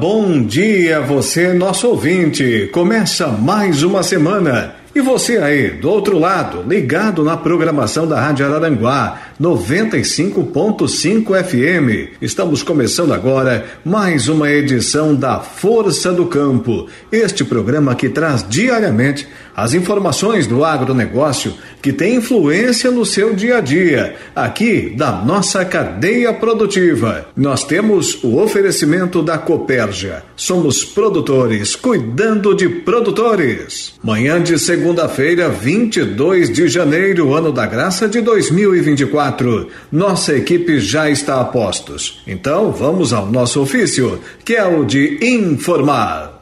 Bom dia você, nosso ouvinte. Começa mais uma semana. E você aí, do outro lado, ligado na programação da Rádio Araranguá, 95.5 FM. Estamos começando agora mais uma edição da Força do Campo, este programa que traz diariamente as informações do agronegócio que tem influência no seu dia a dia, aqui da nossa cadeia produtiva. Nós temos o oferecimento da Copérgia. Somos produtores cuidando de produtores. Manhã de segunda-feira, 22 de janeiro, ano da graça de 2024. Nossa equipe já está a postos. Então, vamos ao nosso ofício, que é o de informar.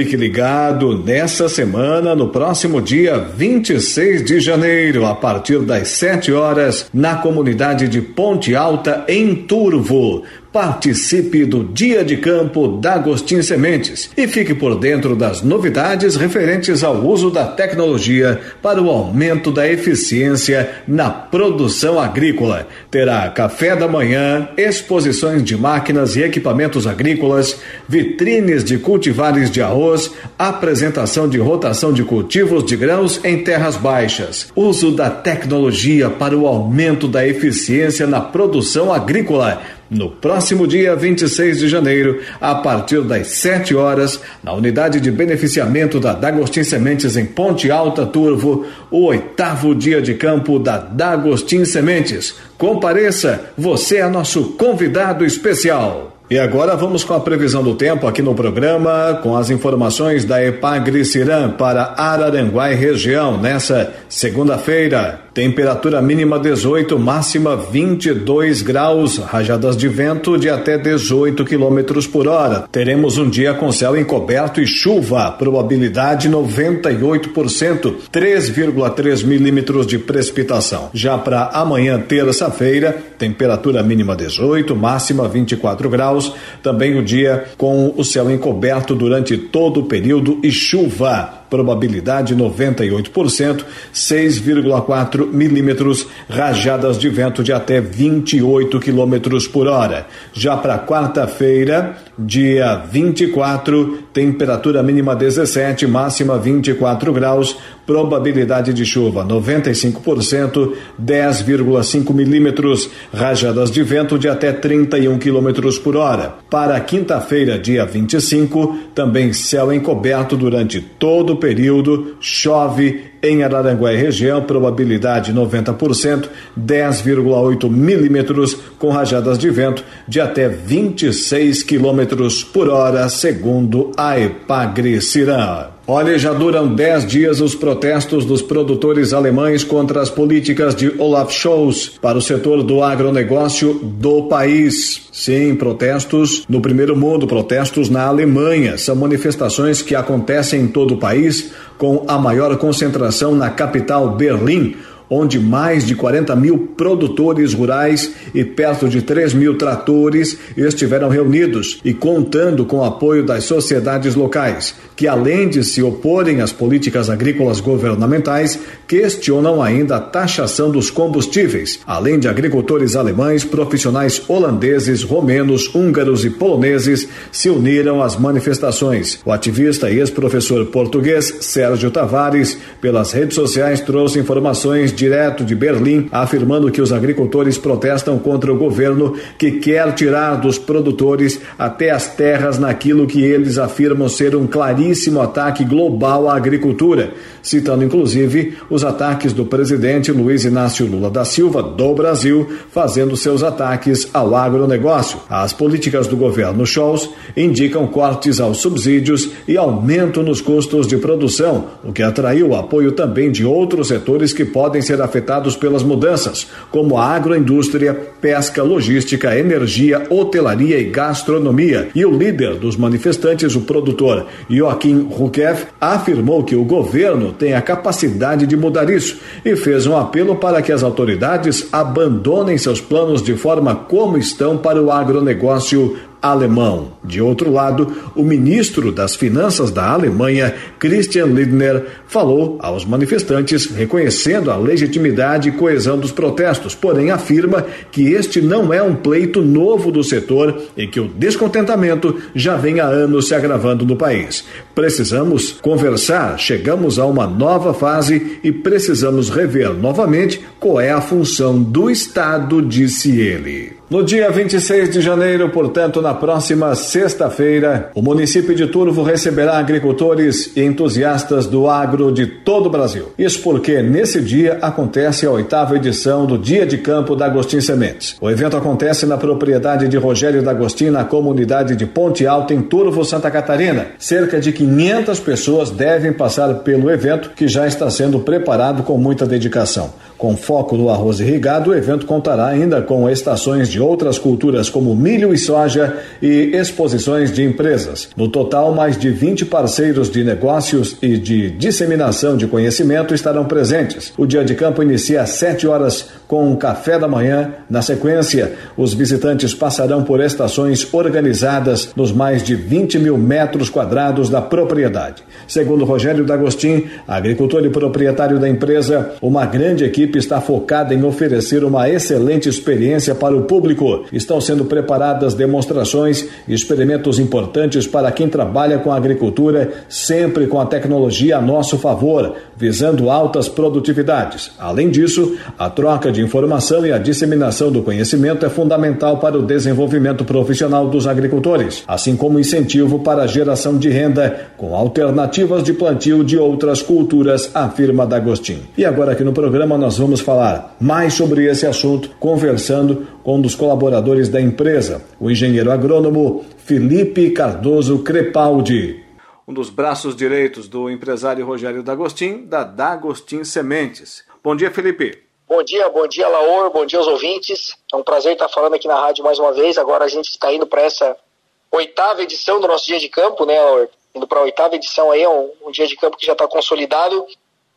Fique ligado nessa semana, no próximo dia 26 de janeiro, a partir das 7 horas, na comunidade de Ponte Alta, em Turvo. Participe do Dia de Campo da Agostinho Sementes e fique por dentro das novidades referentes ao uso da tecnologia para o aumento da eficiência na produção agrícola. Terá café da manhã, exposições de máquinas e equipamentos agrícolas, vitrines de cultivares de arroz, apresentação de rotação de cultivos de grãos em terras baixas, uso da tecnologia para o aumento da eficiência na produção agrícola no próximo dia 26 de janeiro, a partir das 7 horas, na unidade de beneficiamento da Dagostin Sementes em Ponte Alta Turvo, o oitavo dia de campo da Dagostin Sementes. Compareça, você é nosso convidado especial. E agora vamos com a previsão do tempo aqui no programa, com as informações da Epagri Cirã para Araranguá e região nessa segunda-feira. Temperatura mínima 18, máxima 22 graus, rajadas de vento de até 18 quilômetros por hora. Teremos um dia com céu encoberto e chuva, probabilidade 98%, 3,3 milímetros de precipitação. Já para amanhã, terça-feira, temperatura mínima 18, máxima 24 graus. Também o dia com o céu encoberto durante todo o período e chuva probabilidade 98%, 6,4 milímetros, rajadas de vento de até 28 quilômetros por hora. Já para quarta-feira, dia 24, temperatura mínima 17, máxima 24 graus, probabilidade de chuva 95%, 10,5 milímetros, rajadas de vento de até 31 quilômetros por hora. Para quinta-feira, dia 25, também céu encoberto durante todo o período, chove em Araranguá e região, probabilidade 90%, 10,8 milímetros, com rajadas de vento de até 26 quilômetros por hora, segundo a Epagre Cirã. Olha, já duram 10 dias os protestos dos produtores alemães contra as políticas de Olaf Scholz para o setor do agronegócio do país. Sim, protestos no primeiro mundo, protestos na Alemanha. São manifestações que acontecem em todo o país, com a maior concentração na capital Berlim onde mais de 40 mil produtores rurais e perto de 3 mil tratores estiveram reunidos e contando com o apoio das sociedades locais, que além de se oporem às políticas agrícolas governamentais, questionam ainda a taxação dos combustíveis, além de agricultores alemães, profissionais holandeses, romenos, húngaros e poloneses se uniram às manifestações. O ativista e ex-professor português Sérgio Tavares, pelas redes sociais, trouxe informações direto de Berlim, afirmando que os agricultores protestam contra o governo que quer tirar dos produtores até as terras naquilo que eles afirmam ser um claríssimo ataque global à agricultura, citando inclusive os ataques do presidente Luiz Inácio Lula da Silva do Brasil, fazendo seus ataques ao agronegócio. As políticas do governo Scholz indicam cortes aos subsídios e aumento nos custos de produção, o que atraiu o apoio também de outros setores que podem ser afetados pelas mudanças, como a agroindústria, pesca, logística, energia, hotelaria e gastronomia. E o líder dos manifestantes, o produtor Joaquim Rukev, afirmou que o governo tem a capacidade de mudar isso e fez um apelo para que as autoridades abandonem seus planos de forma como estão para o agronegócio alemão. De outro lado, o ministro das Finanças da Alemanha, Christian Lindner, falou aos manifestantes reconhecendo a legitimidade e coesão dos protestos, porém afirma que este não é um pleito novo do setor e que o descontentamento já vem há anos se agravando no país. Precisamos conversar, chegamos a uma nova fase e precisamos rever novamente qual é a função do Estado, disse ele. No dia 26 de janeiro, portanto, na próxima sexta-feira, o município de Turvo receberá agricultores e entusiastas do agro de todo o Brasil. Isso porque nesse dia acontece a oitava edição do Dia de Campo da Agostinho Sementes. O evento acontece na propriedade de Rogério D'Agostinho, na comunidade de Ponte Alta, em Turvo, Santa Catarina. Cerca de 500 pessoas devem passar pelo evento, que já está sendo preparado com muita dedicação. Com foco no arroz irrigado, o evento contará ainda com estações de outras culturas como milho e soja e exposições de empresas. No total, mais de 20 parceiros de negócios e de disseminação de conhecimento estarão presentes. O dia de campo inicia às 7 horas com um café da manhã. Na sequência, os visitantes passarão por estações organizadas nos mais de 20 mil metros quadrados da propriedade. Segundo Rogério D'Agostin, agricultor e proprietário da empresa, uma grande equipe está focada em oferecer uma excelente experiência para o público. Estão sendo preparadas demonstrações e experimentos importantes para quem trabalha com a agricultura, sempre com a tecnologia a nosso favor, visando altas produtividades. Além disso, a troca de informação e a disseminação do conhecimento é fundamental para o desenvolvimento profissional dos agricultores, assim como incentivo para a geração de renda com alternativas alternativas de plantio de outras culturas, afirma D'Agostin. E agora aqui no programa nós vamos falar mais sobre esse assunto, conversando com um dos colaboradores da empresa, o engenheiro agrônomo Felipe Cardoso Crepaldi. Um dos braços direitos do empresário Rogério D'Agostin, da D'Agostin Sementes. Bom dia, Felipe. Bom dia, bom dia, Laor, bom dia aos ouvintes. É um prazer estar falando aqui na rádio mais uma vez. Agora a gente está indo para essa oitava edição do nosso dia de campo, né, Laor? indo para a oitava edição aí, é um, um, dia de campo que já está consolidado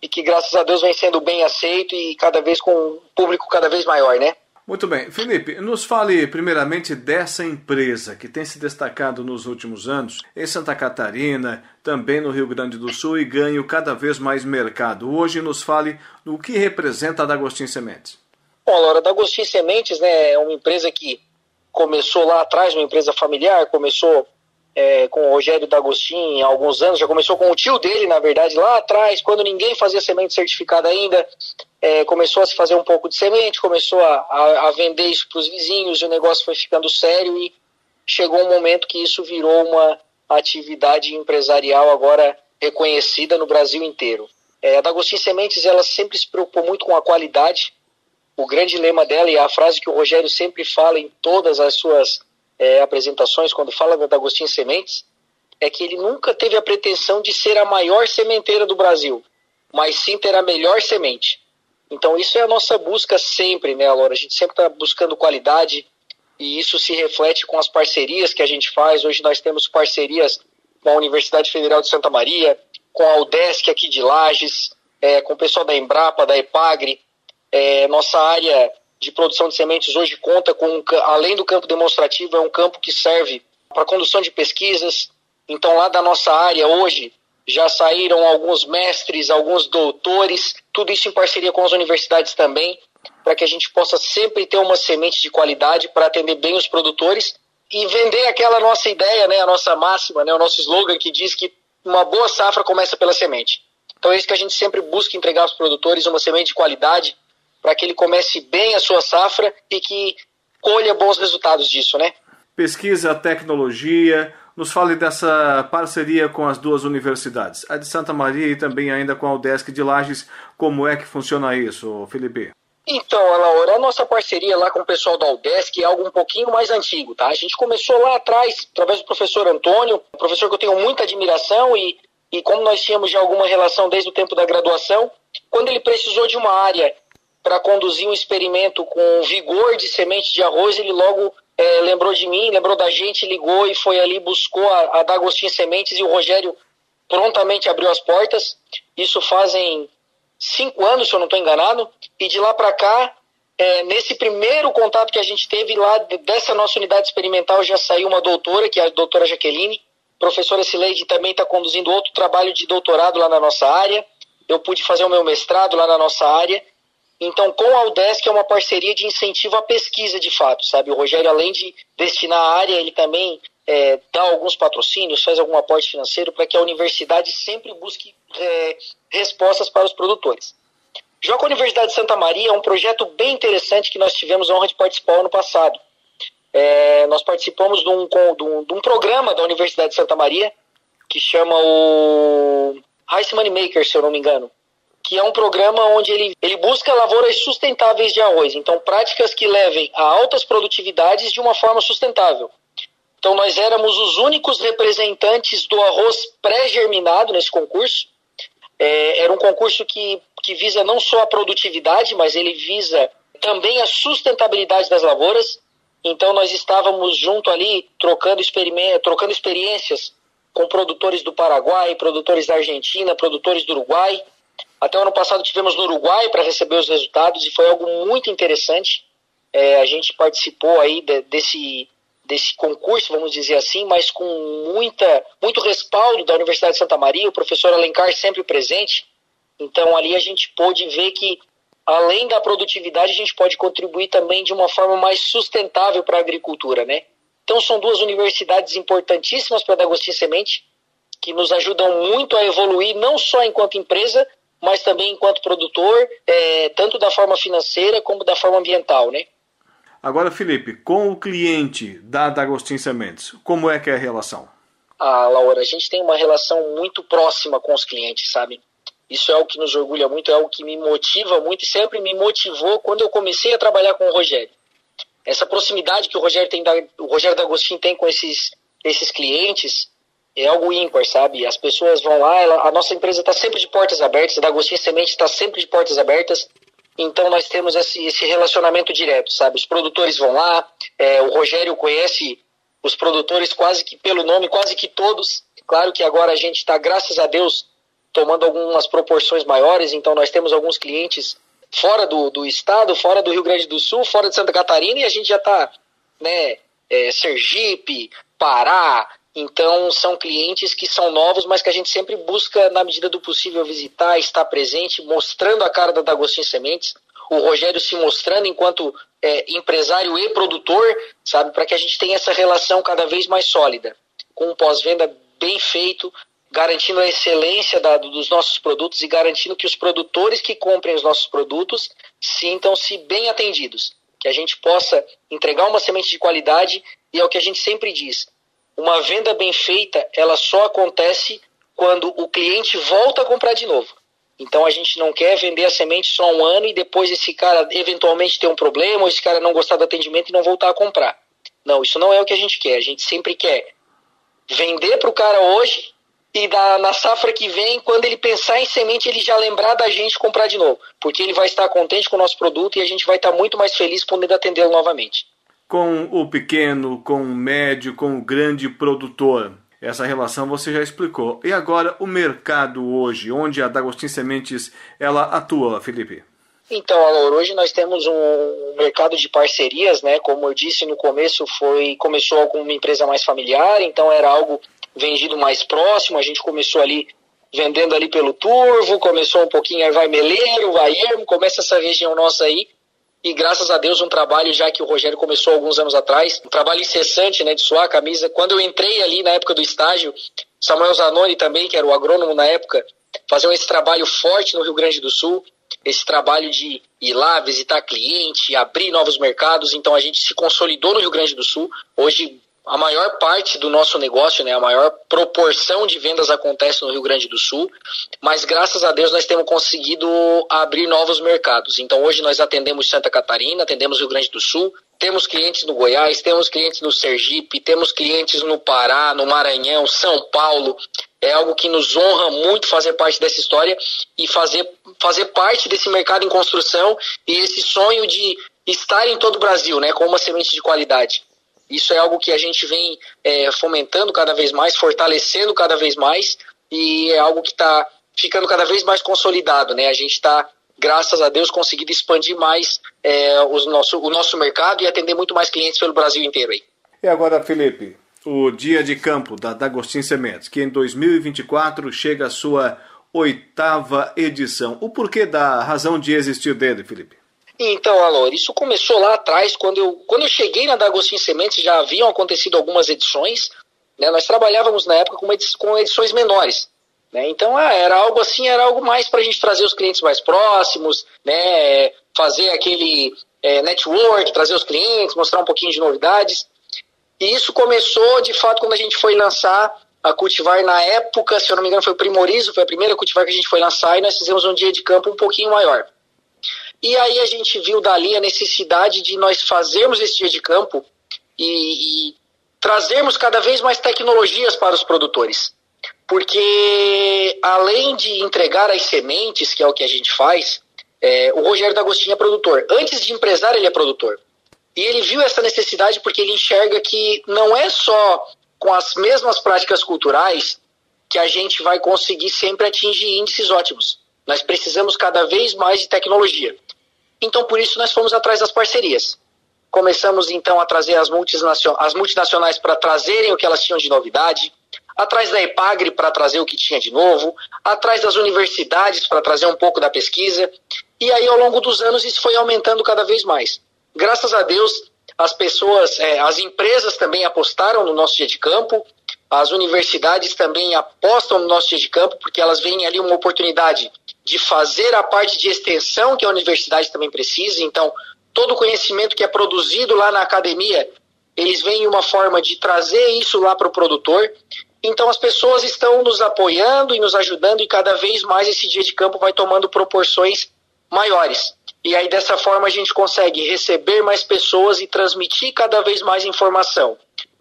e que graças a Deus vem sendo bem aceito e cada vez com um público cada vez maior, né? Muito bem. Felipe, nos fale primeiramente dessa empresa que tem se destacado nos últimos anos em Santa Catarina, também no Rio Grande do Sul e ganho cada vez mais mercado. Hoje nos fale do que representa a D'Agostinho Sementes. Bom, Laura, a D'Agostinho Sementes né, é uma empresa que começou lá atrás, uma empresa familiar, começou é, com o Rogério D'Agostin há alguns anos, já começou com o tio dele, na verdade, lá atrás, quando ninguém fazia semente certificada ainda, é, começou a se fazer um pouco de semente, começou a, a, a vender isso para os vizinhos, e o negócio foi ficando sério e chegou um momento que isso virou uma atividade empresarial agora reconhecida no Brasil inteiro. É, a D'Agostin Sementes, ela sempre se preocupou muito com a qualidade, o grande lema dela e a frase que o Rogério sempre fala em todas as suas é, apresentações, quando fala da Agostinho Sementes, é que ele nunca teve a pretensão de ser a maior sementeira do Brasil, mas sim ter a melhor semente. Então isso é a nossa busca sempre, né, Laura? A gente sempre está buscando qualidade e isso se reflete com as parcerias que a gente faz. Hoje nós temos parcerias com a Universidade Federal de Santa Maria, com a UDESC aqui de Lages, é, com o pessoal da Embrapa, da Epagre. É, nossa área de produção de sementes hoje conta com, além do campo demonstrativo, é um campo que serve para condução de pesquisas. Então, lá da nossa área, hoje, já saíram alguns mestres, alguns doutores, tudo isso em parceria com as universidades também, para que a gente possa sempre ter uma semente de qualidade para atender bem os produtores e vender aquela nossa ideia, né, a nossa máxima, né, o nosso slogan que diz que uma boa safra começa pela semente. Então é isso que a gente sempre busca entregar aos produtores, uma semente de qualidade, para que ele comece bem a sua safra e que colha bons resultados disso, né? Pesquisa, tecnologia, nos fale dessa parceria com as duas universidades, a de Santa Maria e também ainda com a UDESC de Lages. Como é que funciona isso, Felipe? Então, Laura, a nossa parceria lá com o pessoal da UDESC é algo um pouquinho mais antigo, tá? A gente começou lá atrás, através do professor Antônio, um professor que eu tenho muita admiração e, e como nós tínhamos já alguma relação desde o tempo da graduação, quando ele precisou de uma área para conduzir um experimento com vigor de semente de arroz, ele logo é, lembrou de mim, lembrou da gente, ligou e foi ali, buscou a, a D'Agostinho Sementes e o Rogério prontamente abriu as portas. Isso fazem cinco anos, se eu não estou enganado, e de lá para cá, é, nesse primeiro contato que a gente teve lá dessa nossa unidade experimental, já saiu uma doutora, que é a doutora Jaqueline. Professora Sileide também está conduzindo outro trabalho de doutorado lá na nossa área. Eu pude fazer o meu mestrado lá na nossa área. Então, com a UDESC é uma parceria de incentivo à pesquisa, de fato, sabe? O Rogério, além de destinar a área, ele também é, dá alguns patrocínios, faz algum aporte financeiro para que a universidade sempre busque é, respostas para os produtores. Já com a Universidade de Santa Maria, é um projeto bem interessante que nós tivemos a honra de participar ano passado. É, nós participamos de um, de, um, de um, programa da Universidade de Santa Maria que chama o Rice Money Maker, se eu não me engano que é um programa onde ele, ele busca lavouras sustentáveis de arroz. Então, práticas que levem a altas produtividades de uma forma sustentável. Então, nós éramos os únicos representantes do arroz pré-germinado nesse concurso. É, era um concurso que, que visa não só a produtividade, mas ele visa também a sustentabilidade das lavouras. Então, nós estávamos junto ali, trocando, trocando experiências com produtores do Paraguai, produtores da Argentina, produtores do Uruguai, até o ano passado tivemos no Uruguai para receber os resultados e foi algo muito interessante. É, a gente participou aí de, desse, desse concurso, vamos dizer assim, mas com muita, muito respaldo da Universidade de Santa Maria, o professor Alencar sempre presente. Então ali a gente pôde ver que além da produtividade a gente pode contribuir também de uma forma mais sustentável para a agricultura, né? Então são duas universidades importantíssimas para a D'Agostinho Semente que nos ajudam muito a evoluir não só enquanto empresa, mas também enquanto produtor, é, tanto da forma financeira como da forma ambiental, né? Agora, Felipe, com o cliente da D'Agostinho Sementes, como é que é a relação? Ah, Laura, a gente tem uma relação muito próxima com os clientes, sabe? Isso é algo que nos orgulha muito, é algo que me motiva muito e sempre me motivou quando eu comecei a trabalhar com o Rogério. Essa proximidade que o Rogério tem, da, o Rogério D'Agostinho tem com esses, esses clientes, é algo ímpar, sabe? As pessoas vão lá, ela, a nossa empresa está sempre de portas abertas, a D'Agostinho Semente está sempre de portas abertas, então nós temos esse, esse relacionamento direto, sabe? Os produtores vão lá, é, o Rogério conhece os produtores quase que pelo nome, quase que todos. Claro que agora a gente está, graças a Deus, tomando algumas proporções maiores, então nós temos alguns clientes fora do, do estado, fora do Rio Grande do Sul, fora de Santa Catarina, e a gente já está, né, é, Sergipe, Pará, então, são clientes que são novos, mas que a gente sempre busca, na medida do possível, visitar, estar presente, mostrando a cara da D'Agostinho Sementes. O Rogério se mostrando enquanto é, empresário e produtor, sabe, para que a gente tenha essa relação cada vez mais sólida, com um pós-venda bem feito, garantindo a excelência da, dos nossos produtos e garantindo que os produtores que comprem os nossos produtos sintam-se bem atendidos. Que a gente possa entregar uma semente de qualidade e é o que a gente sempre diz uma venda bem feita, ela só acontece quando o cliente volta a comprar de novo. Então a gente não quer vender a semente só um ano e depois esse cara eventualmente ter um problema ou esse cara não gostar do atendimento e não voltar a comprar. Não, isso não é o que a gente quer. A gente sempre quer vender para o cara hoje e da, na safra que vem, quando ele pensar em semente, ele já lembrar da gente comprar de novo. Porque ele vai estar contente com o nosso produto e a gente vai estar muito mais feliz podendo atendê-lo novamente com o pequeno, com o médio, com o grande produtor. Essa relação você já explicou. E agora o mercado hoje, onde a D'Agostin Sementes ela atua, Felipe? Então, Alor, hoje nós temos um mercado de parcerias, né? Como eu disse no começo, foi começou com uma empresa mais familiar, então era algo vendido mais próximo. A gente começou ali vendendo ali pelo Turvo, começou um pouquinho aí vai Meleiro, vai Ermo, começa essa região nossa aí e graças a Deus um trabalho já que o Rogério começou alguns anos atrás, um trabalho incessante, né, de suar a camisa. Quando eu entrei ali na época do estágio, Samuel Zanoni também, que era o agrônomo na época, fazer esse trabalho forte no Rio Grande do Sul, esse trabalho de ir lá visitar cliente, abrir novos mercados. Então a gente se consolidou no Rio Grande do Sul. Hoje a maior parte do nosso negócio, né, a maior proporção de vendas acontece no Rio Grande do Sul, mas graças a Deus nós temos conseguido abrir novos mercados. Então hoje nós atendemos Santa Catarina, atendemos Rio Grande do Sul, temos clientes no Goiás, temos clientes no Sergipe, temos clientes no Pará, no Maranhão, São Paulo. É algo que nos honra muito fazer parte dessa história e fazer, fazer parte desse mercado em construção e esse sonho de estar em todo o Brasil, né, com uma semente de qualidade. Isso é algo que a gente vem é, fomentando cada vez mais, fortalecendo cada vez mais, e é algo que está ficando cada vez mais consolidado. Né? A gente está, graças a Deus, conseguindo expandir mais é, os nosso, o nosso mercado e atender muito mais clientes pelo Brasil inteiro. Aí. E agora, Felipe, o dia de campo da D'Agostin Sementes, que em 2024 chega a sua oitava edição. O porquê da razão de existir dele, Felipe? Então, Alor, isso começou lá atrás, quando eu, quando eu cheguei na D'Agostin Sementes, já haviam acontecido algumas edições, né, nós trabalhávamos na época com, edições, com edições menores. Né, então, ah, era algo assim, era algo mais para a gente trazer os clientes mais próximos, né, fazer aquele é, network, trazer os clientes, mostrar um pouquinho de novidades. E isso começou, de fato, quando a gente foi lançar a cultivar na época, se eu não me engano, foi o Primorizo, foi a primeira cultivar que a gente foi lançar, e nós fizemos um dia de campo um pouquinho maior. E aí a gente viu dali a necessidade de nós fazermos esse dia de campo e, e trazermos cada vez mais tecnologias para os produtores. Porque além de entregar as sementes, que é o que a gente faz, é, o Rogério D'Agostinho é produtor. Antes de empresário, ele é produtor. E ele viu essa necessidade porque ele enxerga que não é só com as mesmas práticas culturais que a gente vai conseguir sempre atingir índices ótimos. Nós precisamos cada vez mais de tecnologia. Então, por isso, nós fomos atrás das parcerias. Começamos, então, a trazer as, as multinacionais para trazerem o que elas tinham de novidade, atrás da EPAGRE para trazer o que tinha de novo, atrás das universidades para trazer um pouco da pesquisa. E aí, ao longo dos anos, isso foi aumentando cada vez mais. Graças a Deus, as pessoas, é, as empresas também apostaram no nosso dia de campo, as universidades também apostam no nosso dia de campo, porque elas veem ali uma oportunidade de fazer a parte de extensão que a universidade também precisa. Então, todo o conhecimento que é produzido lá na academia, eles veem uma forma de trazer isso lá para o produtor. Então, as pessoas estão nos apoiando e nos ajudando, e cada vez mais esse dia de campo vai tomando proporções maiores. E aí, dessa forma, a gente consegue receber mais pessoas e transmitir cada vez mais informação.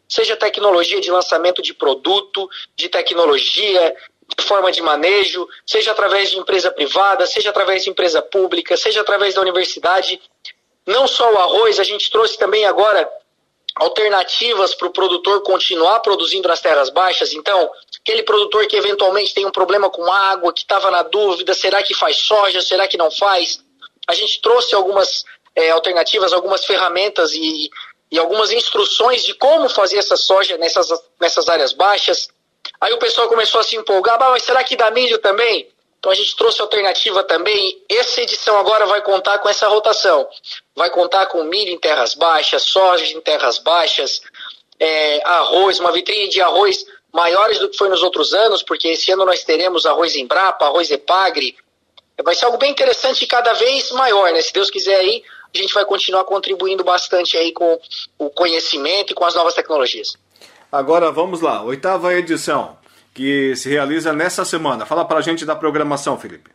Seja tecnologia de lançamento de produto, de tecnologia, forma de manejo, seja através de empresa privada, seja através de empresa pública, seja através da universidade. Não só o arroz, a gente trouxe também agora alternativas para o produtor continuar produzindo nas terras baixas. Então, aquele produtor que eventualmente tem um problema com água, que estava na dúvida, será que faz soja, será que não faz? A gente trouxe algumas é, alternativas, algumas ferramentas e, e algumas instruções de como fazer essa soja nessas, nessas áreas baixas. Aí o pessoal começou a se empolgar, mas será que dá milho também? Então a gente trouxe alternativa também. Essa edição agora vai contar com essa rotação. Vai contar com milho em terras baixas, soja em terras baixas, é, arroz, uma vitrine de arroz maiores do que foi nos outros anos, porque esse ano nós teremos arroz Embrapa, arroz Epagre. Vai ser algo bem interessante e cada vez maior, né? Se Deus quiser aí, a gente vai continuar contribuindo bastante aí com o conhecimento e com as novas tecnologias. Agora vamos lá, oitava edição, que se realiza nessa semana. Fala para a gente da programação, Felipe.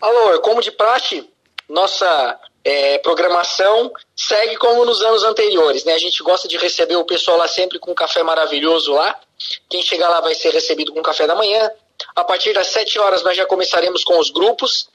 Alô, como de praxe, nossa é, programação segue como nos anos anteriores. Né? A gente gosta de receber o pessoal lá sempre com um café maravilhoso lá. Quem chegar lá vai ser recebido com café da manhã. A partir das 7 horas nós já começaremos com os grupos,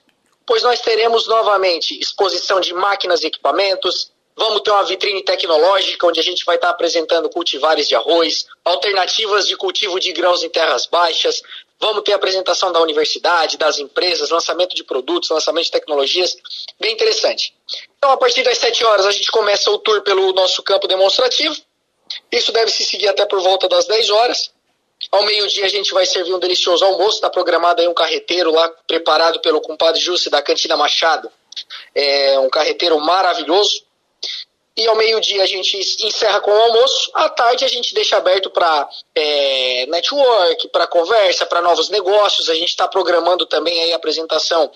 pois nós teremos novamente exposição de máquinas e equipamentos, Vamos ter uma vitrine tecnológica onde a gente vai estar apresentando cultivares de arroz, alternativas de cultivo de grãos em terras baixas. Vamos ter apresentação da universidade, das empresas, lançamento de produtos, lançamento de tecnologias. Bem interessante. Então, a partir das 7 horas, a gente começa o tour pelo nosso campo demonstrativo. Isso deve se seguir até por volta das 10 horas. Ao meio-dia, a gente vai servir um delicioso almoço. Está programado aí um carreteiro lá, preparado pelo compadre Jussi da Cantina Machado. É um carreteiro maravilhoso e ao meio-dia a gente encerra com o almoço. À tarde a gente deixa aberto para é, network, para conversa, para novos negócios. A gente está programando também aí a apresentação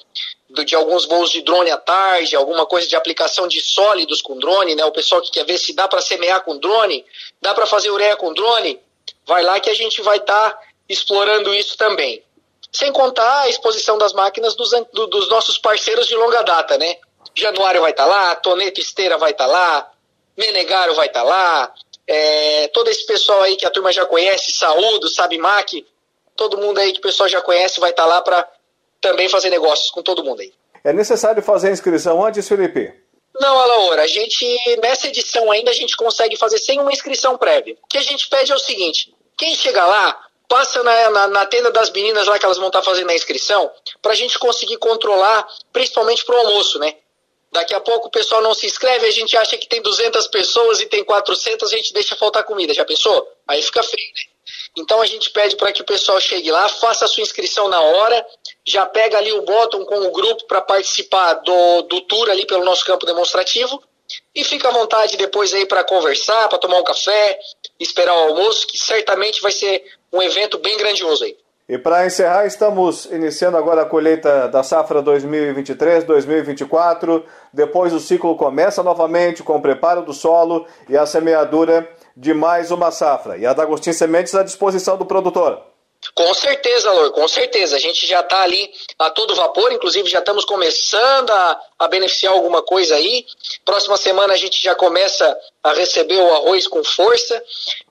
do, de alguns voos de drone à tarde, alguma coisa de aplicação de sólidos com drone, né? O pessoal que quer ver se dá para semear com drone, dá para fazer ureia com drone, vai lá que a gente vai estar tá explorando isso também. Sem contar a exposição das máquinas dos, dos nossos parceiros de longa data, né? Januário vai estar tá lá, Toneto Esteira vai estar tá lá, Menegaro vai estar tá lá, é, todo esse pessoal aí que a turma já conhece, Saúdo, Sabimac, todo mundo aí que o pessoal já conhece vai estar tá lá para também fazer negócios com todo mundo aí. É necessário fazer a inscrição antes, Felipe? Não, Alaora, a gente, nessa edição ainda, a gente consegue fazer sem uma inscrição prévia. O que a gente pede é o seguinte: quem chega lá, passa na, na, na, tenda das meninas lá que elas vão estar fazendo a inscrição, para a gente conseguir controlar, principalmente para o almoço, né? Daqui a pouco o pessoal não se inscreve, a gente acha que tem 200 pessoas e tem 400, a gente deixa faltar comida. Já pensou? Aí fica feio, né? Então a gente pede para que o pessoal chegue lá, faça a sua inscrição na hora, já pega ali o botão com o grupo para participar do, do tour ali pelo nosso campo demonstrativo e fica à vontade depois aí para conversar, para tomar um café, esperar o almoço, que certamente vai ser um evento bem grandioso aí. E para encerrar, estamos iniciando agora a colheita da safra 2023-2024. Depois o ciclo começa novamente com o preparo do solo e a semeadura de mais uma safra. E a D'Agostin Sementes à disposição do produtor. Com certeza, Lor, com certeza. A gente já está ali a todo vapor, inclusive já estamos começando a, a, beneficiar alguma coisa aí. Próxima semana a gente já começa a receber o arroz com força.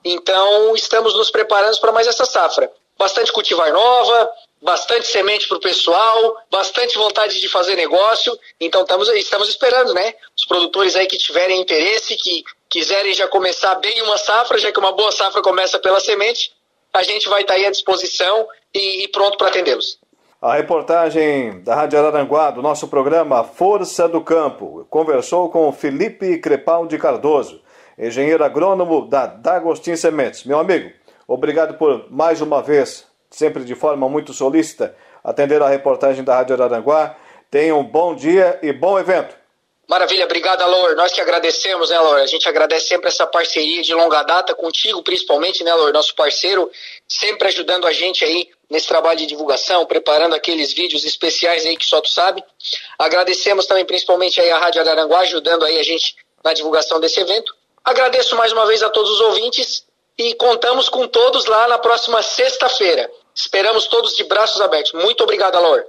Então estamos nos preparando para mais essa safra bastante cultivar nova, bastante semente para o pessoal, bastante vontade de fazer negócio. Então estamos, estamos esperando, né? Os produtores aí que tiverem interesse, que quiserem já começar bem uma safra, já que uma boa safra começa pela semente, a gente vai estar tá aí à disposição e, e pronto para atendê-los. A reportagem da Rádio Araranguá, do nosso programa Força do Campo, conversou com Felipe Crepaldi Cardoso, engenheiro agrônomo da D'Agostin Sementes. Meu amigo, Obrigado por mais uma vez, sempre de forma muito solícita, atender a reportagem da Rádio Araranguá. Tenha um bom dia e bom evento. Maravilha, obrigado, Alor. Nós que agradecemos, né, Alor? A gente agradece sempre essa parceria de longa data, contigo principalmente, né, Alor? Nosso parceiro, sempre ajudando a gente aí nesse trabalho de divulgação, preparando aqueles vídeos especiais aí que só tu sabe. Agradecemos também principalmente aí a Rádio Araranguá, ajudando aí a gente na divulgação desse evento. Agradeço mais uma vez a todos os ouvintes e contamos com todos lá na próxima sexta-feira. Esperamos todos de braços abertos. Muito obrigado, Alor.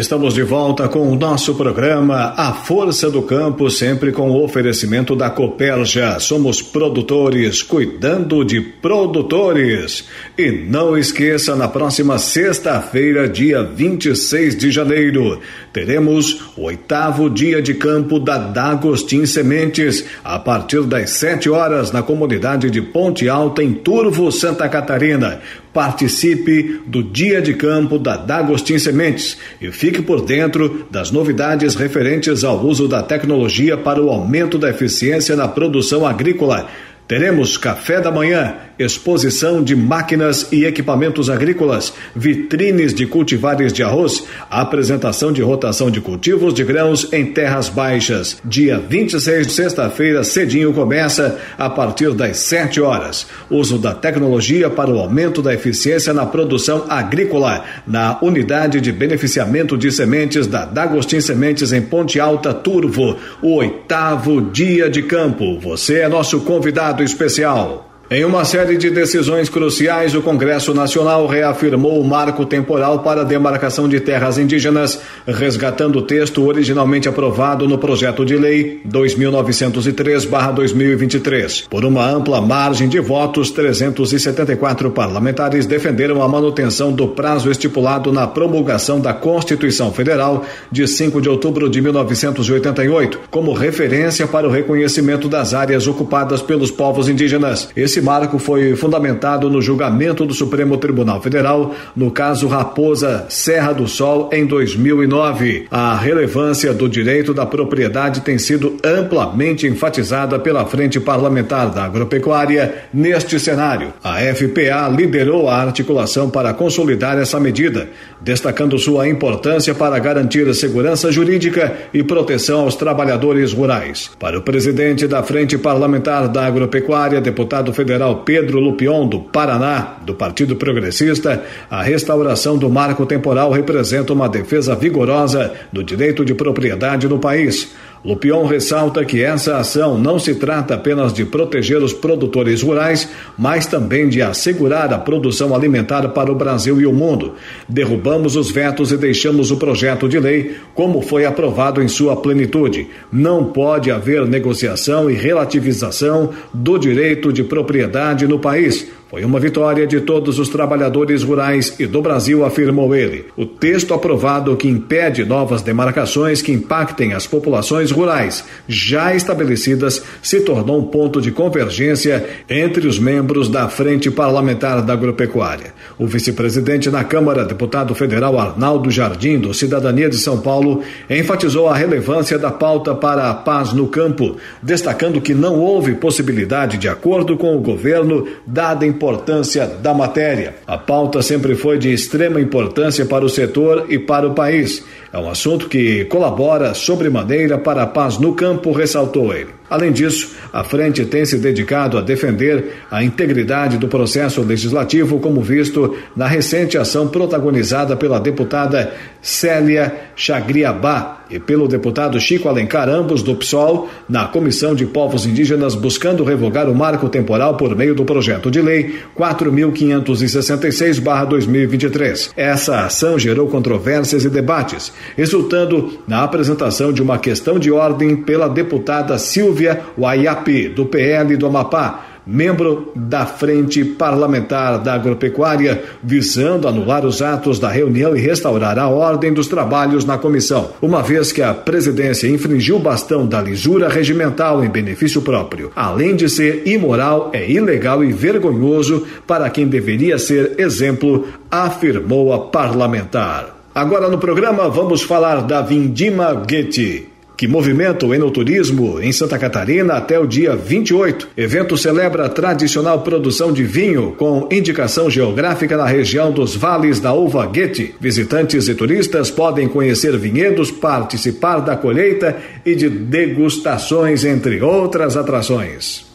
Estamos de volta com o nosso programa A Força do Campo, sempre com o oferecimento da Copelja. Somos produtores cuidando de produtores. E não esqueça, na próxima sexta-feira, dia 26 de janeiro, teremos o oitavo dia de campo da Dagostin Sementes, a partir das sete horas, na comunidade de Ponte Alta, em Turvo, Santa Catarina. Participe do dia de campo da Dagostin Sementes e fique por dentro das novidades referentes ao uso da tecnologia para o aumento da eficiência na produção agrícola. Teremos café da manhã exposição de máquinas e equipamentos agrícolas, vitrines de cultivares de arroz, apresentação de rotação de cultivos de grãos em terras baixas. Dia 26, sexta-feira, cedinho começa a partir das 7 horas. Uso da tecnologia para o aumento da eficiência na produção agrícola, na unidade de beneficiamento de sementes da Dagostin Sementes em Ponte Alta Turvo, o oitavo dia de campo. Você é nosso convidado especial. Em uma série de decisões cruciais, o Congresso Nacional reafirmou o marco temporal para a demarcação de terras indígenas, resgatando o texto originalmente aprovado no projeto de lei 2903-2023. Por uma ampla margem de votos, 374 parlamentares defenderam a manutenção do prazo estipulado na promulgação da Constituição Federal de 5 de outubro de 1988, como referência para o reconhecimento das áreas ocupadas pelos povos indígenas. Esse Esse marco foi fundamentado no julgamento do Supremo Tribunal Federal no caso Raposa Serra do Sol em 2009. A relevância do direito da propriedade tem sido amplamente enfatizada pela Frente Parlamentar da Agropecuária neste cenário. A FPA liderou a articulação para consolidar essa medida, destacando sua importância para garantir a segurança jurídica e proteção aos trabalhadores rurais. Para o presidente da Frente Parlamentar da Agropecuária, deputado federal Pedro Lupion, do Paraná, do Partido Progressista, a restauração do marco temporal representa uma defesa vigorosa do direito de propriedade no país. Lupion ressalta que essa ação não se trata apenas de proteger os produtores rurais, mas também de assegurar a produção alimentar para o Brasil e o mundo. Derrubamos os vetos e deixamos o projeto de lei como foi aprovado em sua plenitude. Não pode haver negociação e relativização do direito de propriedade no país foi uma vitória de todos os trabalhadores rurais e do Brasil, afirmou ele. O texto aprovado que impede novas demarcações que impactem as populações rurais já estabelecidas se tornou um ponto de convergência entre os membros da Frente Parlamentar da Agropecuária. O vice-presidente na Câmara, deputado federal Arnaldo Jardim, do Cidadania de São Paulo, enfatizou a relevância da pauta para a paz no campo, destacando que não houve possibilidade de acordo com o governo, dada em importância da matéria. A pauta sempre foi de extrema importância para o setor e para o país. É um assunto que colabora sobremaneira para a paz no campo, ressaltou ele. Além disso, a frente tem se dedicado a defender a integridade do processo legislativo, como visto na recente ação protagonizada pela deputada Célia Chagriabá e pelo deputado Chico Alencar, ambos do PSOL, na Comissão de Povos Indígenas, buscando revogar o marco temporal por meio do projeto de lei 4.566-2023. Essa ação gerou controvérsias e debates, resultando na apresentação de uma questão de ordem pela deputada Silvia Waiapi, do PL do Amapá membro da Frente Parlamentar da Agropecuária, visando anular os atos da reunião e restaurar a ordem dos trabalhos na comissão, uma vez que a presidência infringiu o bastão da lisura regimental em benefício próprio. Além de ser imoral, é ilegal e vergonhoso para quem deveria ser exemplo, afirmou a parlamentar. Agora no programa vamos falar da Vindima Guete que movimenta o enoturismo em Santa Catarina até o dia 28. Evento celebra a tradicional produção de vinho com indicação geográfica na região dos vales da Uva Guete. Visitantes e turistas podem conhecer vinhedos, participar da colheita e de degustações, entre outras atrações.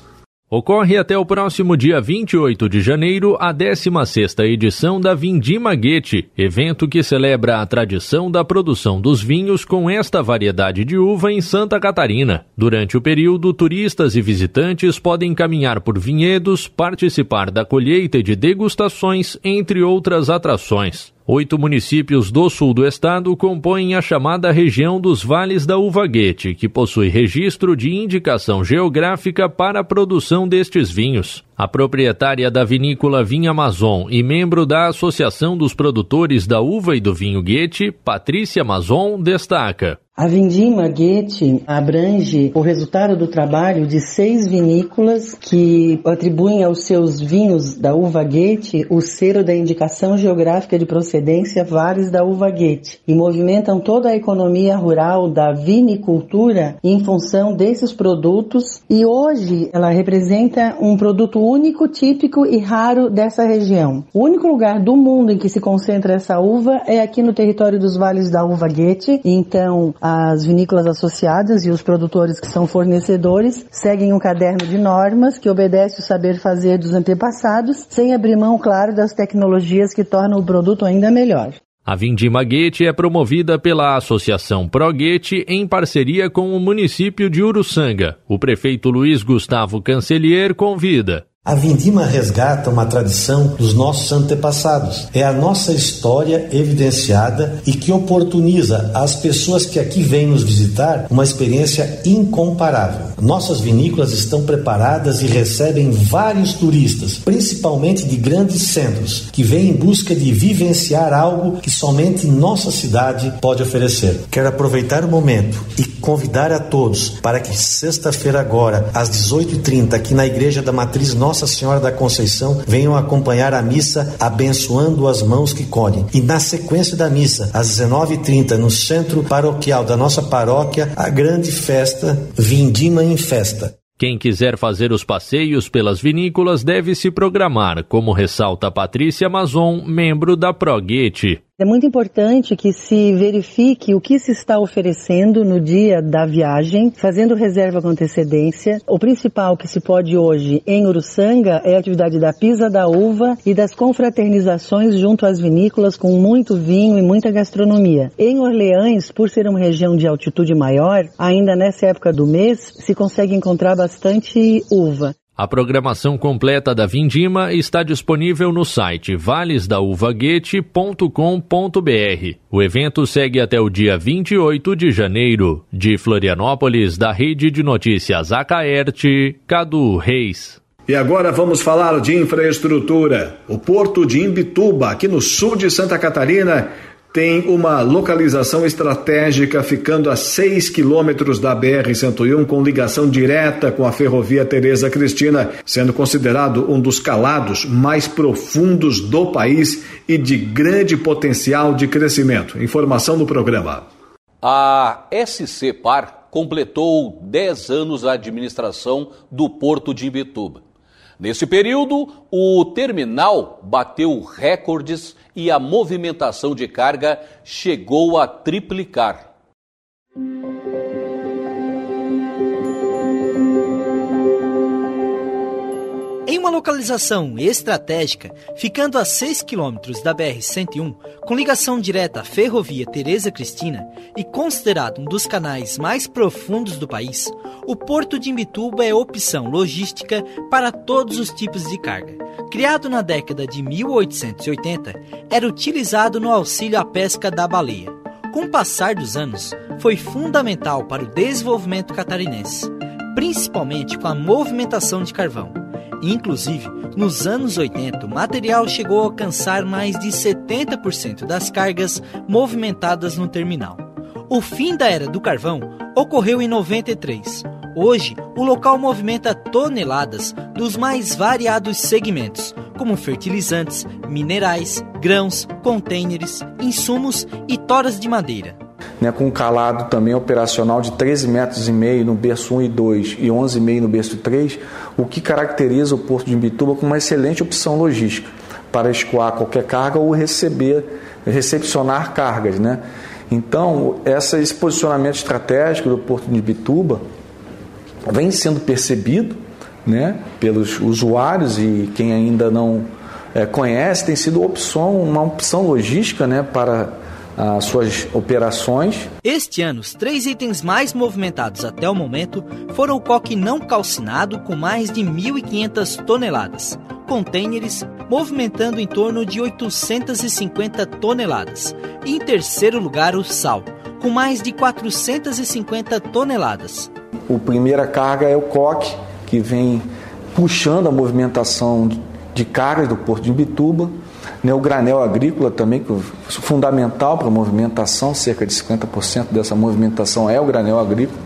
Ocorre até o próximo dia 28 de janeiro a 16ª edição da Vindima Guete, evento que celebra a tradição da produção dos vinhos com esta variedade de uva em Santa Catarina. Durante o período, turistas e visitantes podem caminhar por vinhedos, participar da colheita e de degustações, entre outras atrações. Oito municípios do sul do estado compõem a chamada região dos Vales da Uvaguete, que possui registro de indicação geográfica para a produção destes vinhos. A proprietária da vinícola Vinha Amazon e membro da Associação dos Produtores da Uva e do Vinho Guete, Patrícia Amazon, destaca. A Vindima Guete abrange o resultado do trabalho de seis vinícolas que atribuem aos seus vinhos da uva Guete o selo da indicação geográfica de procedência Vales da Uva Guete e movimentam toda a economia rural da vinicultura em função desses produtos e hoje ela representa um produto único, típico e raro dessa região. O único lugar do mundo em que se concentra essa uva é aqui no território dos Vales da Uva Guete, então as vinícolas associadas e os produtores que são fornecedores seguem um caderno de normas que obedece o saber fazer dos antepassados, sem abrir mão, claro, das tecnologias que tornam o produto ainda melhor. A Vindima Guete é promovida pela Associação Proguete em parceria com o município de Uruçanga. O prefeito Luiz Gustavo Cancelier convida. A vindima resgata uma tradição dos nossos antepassados. É a nossa história evidenciada e que oportuniza às pessoas que aqui vêm nos visitar uma experiência incomparável. Nossas vinícolas estão preparadas e recebem vários turistas, principalmente de grandes centros, que vêm em busca de vivenciar algo que somente nossa cidade pode oferecer. Quero aproveitar o momento e convidar a todos para que sexta-feira agora, às 18h30, aqui na Igreja da Matriz Nossa Nossa Senhora da Conceição venham acompanhar a missa abençoando as mãos que colhem. E na sequência da missa, às 19h30, no centro paroquial da nossa paróquia, a grande festa Vindima em Festa. Quem quiser fazer os passeios pelas vinícolas deve se programar, como ressalta Patrícia Mazon, membro da Proguete. É muito importante que se verifique o que se está oferecendo no dia da viagem, fazendo reserva com antecedência. O principal que se pode hoje em Uruçanga é a atividade da pisa da uva e das confraternizações junto às vinícolas com muito vinho e muita gastronomia. Em Orleans, por ser uma região de altitude maior, ainda nessa época do mês se consegue encontrar bastante uva. A programação completa da Vindima está disponível no site valesdauvaguete.com.br. O evento segue até o dia 28 de janeiro. De Florianópolis, da Rede de Notícias Acaerte, Cadu Reis. E agora vamos falar de infraestrutura. O porto de Imbituba, aqui no sul de Santa Catarina, tem uma localização estratégica ficando a 6 quilômetros da BR-101 com ligação direta com a ferrovia Tereza Cristina, sendo considerado um dos calados mais profundos do país e de grande potencial de crescimento. Informação no programa. A SC Par completou 10 anos a administração do Porto de Imbituba. Nesse período, o terminal bateu recordes e a movimentação de carga chegou a triplicar. Em uma localização estratégica, ficando a 6 quilômetros da BR-101, com ligação direta à ferrovia Tereza Cristina e considerado um dos canais mais profundos do país, o Porto de Imbituba é opção logística para todos os tipos de carga. Criado na década de 1880, era utilizado no auxílio à pesca da baleia. Com o passar dos anos, foi fundamental para o desenvolvimento catarinense, principalmente com a movimentação de carvão. Inclusive, nos anos 80, o material chegou a alcançar mais de 70% das cargas movimentadas no terminal. O fim da era do carvão ocorreu em 93. Hoje, o local movimenta toneladas dos mais variados segmentos, como fertilizantes, minerais, grãos, contêineres, insumos e toras de madeira né, com um calado também operacional de 13 metros e meio no berço 1 e 2 e 11,5 no berço 3, o que caracteriza o Porto de Imbituba como uma excelente opção logística para escoar qualquer carga ou receber, recepcionar cargas, né? Então, essa, esse posicionamento estratégico do Porto de Imbituba vem sendo percebido né, pelos usuários e quem ainda não é, conhece, tem sido opção, uma opção logística né, para as suas operações. Este ano, os três itens mais movimentados até o momento foram o coque não calcinado, com mais de 1.500 toneladas, contêineres, movimentando em torno de 850 toneladas, e em terceiro lugar, o sal, com mais de 450 toneladas. A primeira carga é o coque, que vem puxando a movimentação de cargas do Porto de Imbituba né, o granel agrícola também, que é fundamental para a movimentação, cerca de 50% dessa movimentação é o granel agrícola.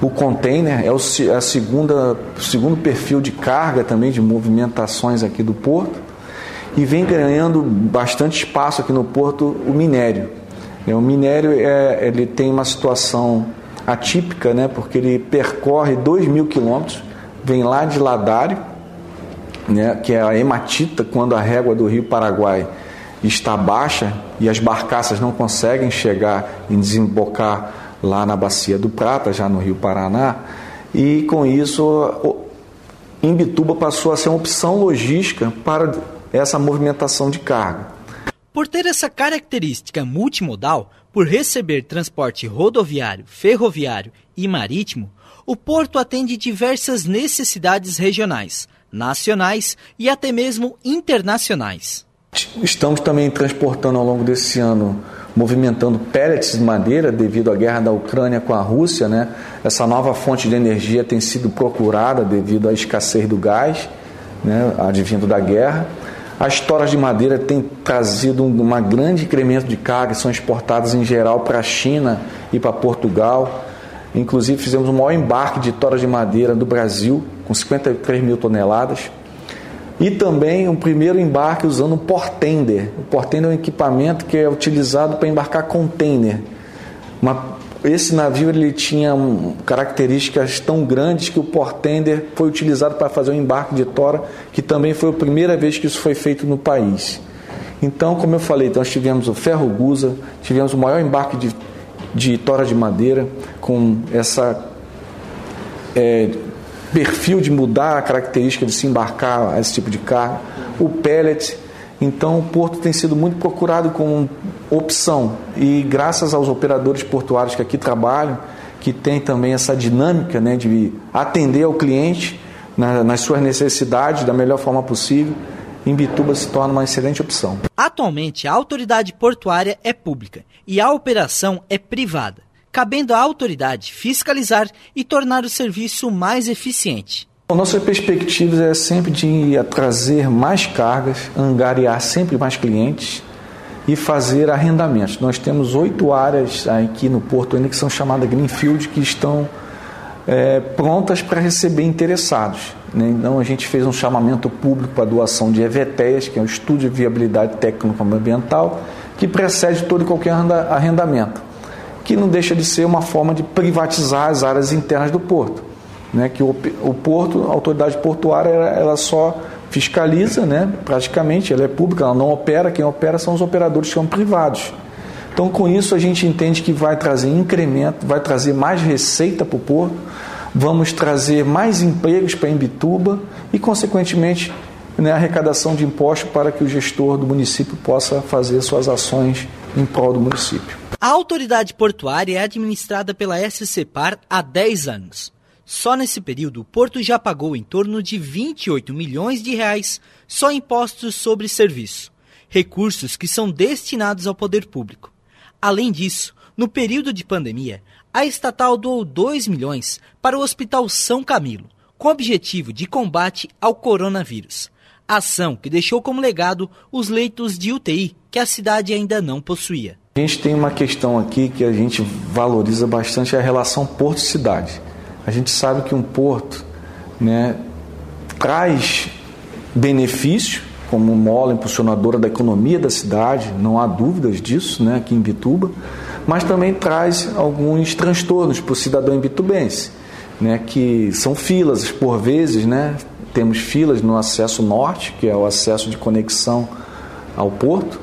O container é o, a segunda, segundo perfil de carga também de movimentações aqui do porto. E vem ganhando bastante espaço aqui no porto o minério. O minério é, ele tem uma situação atípica, né, porque ele percorre 2 mil quilômetros, vem lá de Ladário, né, que é a hematita, quando a régua do rio Paraguai está baixa e as barcaças não conseguem chegar e desembocar lá na bacia do Prata, já no rio Paraná, e com isso Imbituba passou a ser uma opção logística para essa movimentação de carga. Por ter essa característica multimodal, por receber transporte rodoviário, ferroviário e marítimo, o porto atende diversas necessidades regionais, nacionais e até mesmo internacionais. Estamos também transportando ao longo desse ano, movimentando pellets de madeira devido à guerra da Ucrânia com a Rússia. Né? Essa nova fonte de energia tem sido procurada devido à escassez do gás, né, advindo da guerra. As toras de madeira têm trazido um grande incremento de carga, são exportadas em geral para a China e para Portugal. Inclusive fizemos o maior embarque de toras de madeira do Brasil, com 53 mil toneladas. e também um primeiro embarque usando um portender. O portender é um equipamento que é utilizado para embarcar container. Uma, esse navio ele tinha um, características tão grandes que o portender foi utilizado para fazer um embarque de tora, que também foi a primeira vez que isso foi feito no país. Então, como eu falei, nós tivemos o ferro gusa, tivemos o maior embarque de, de tora de madeira, com essa é, perfil de mudar a característica de se embarcar a esse tipo de carga, o pellet. Então, o porto tem sido muito procurado como opção e graças aos operadores portuários que aqui trabalham, que tem também essa dinâmica né, de atender ao cliente na, nas suas necessidades da melhor forma possível, Imbituba se torna uma excelente opção. Atualmente, a autoridade portuária é pública e a operação é privada cabendo à autoridade fiscalizar e tornar o serviço mais eficiente. A nossa perspectiva é sempre de trazer mais cargas, angariar sempre mais clientes e fazer arrendamentos. Nós temos oito áreas aqui no Porto ainda que são chamadas Greenfield, que estão é, prontas para receber interessados. Né? Então a gente fez um chamamento público para doação de EVTES, que é o Estudo de Viabilidade Técnico-Ambiental, que precede todo e qualquer arrendamento que não deixa de ser uma forma de privatizar as áreas internas do porto. Né? Que o, o porto, a autoridade portuária, ela, ela só fiscaliza, né? praticamente, ela é pública, ela não opera, quem opera são os operadores que são privados. Então, com isso, a gente entende que vai trazer incremento, vai trazer mais receita para o porto, vamos trazer mais empregos para Imbituba e, consequentemente, né, arrecadação de impostos para que o gestor do município possa fazer suas ações em prol do município. A autoridade portuária é administrada pela SCPAR há 10 anos. Só nesse período, o porto já pagou em torno de 28 milhões de reais só em impostos sobre serviço, recursos que são destinados ao poder público. Além disso, no período de pandemia, a estatal doou 2 milhões para o Hospital São Camilo, com objetivo de combate ao coronavírus. Ação que deixou como legado os leitos de UTI que a cidade ainda não possuía. A gente tem uma questão aqui que a gente valoriza bastante, é a relação porto-cidade. A gente sabe que um porto né, traz benefício como mola impulsionadora da economia da cidade, não há dúvidas disso né, aqui em Bituba, mas também traz alguns transtornos para o cidadão bitubense, né, que são filas, por vezes, né, temos filas no acesso norte, que é o acesso de conexão ao porto,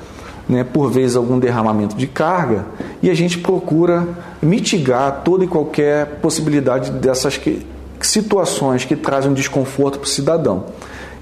né, por vezes algum derramamento de carga, e a gente procura mitigar toda e qualquer possibilidade dessas que, situações que trazem desconforto para o cidadão.